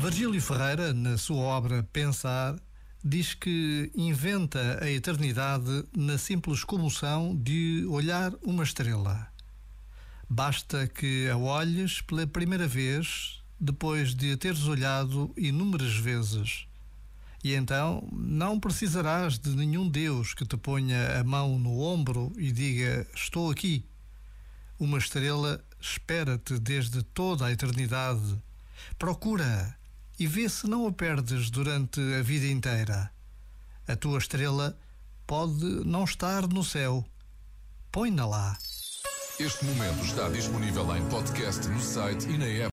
Virgílio Ferreira, na sua obra Pensar, diz que inventa a eternidade na simples comoção de olhar uma estrela. Basta que a olhes pela primeira vez, depois de a teres olhado inúmeras vezes. E então não precisarás de nenhum Deus que te ponha a mão no ombro e diga: Estou aqui. Uma estrela espera-te desde toda a eternidade. Procura e vê se não a perdes durante a vida inteira. A tua estrela pode não estar no céu. Põe-na lá. Este momento está disponível em podcast no site e na app.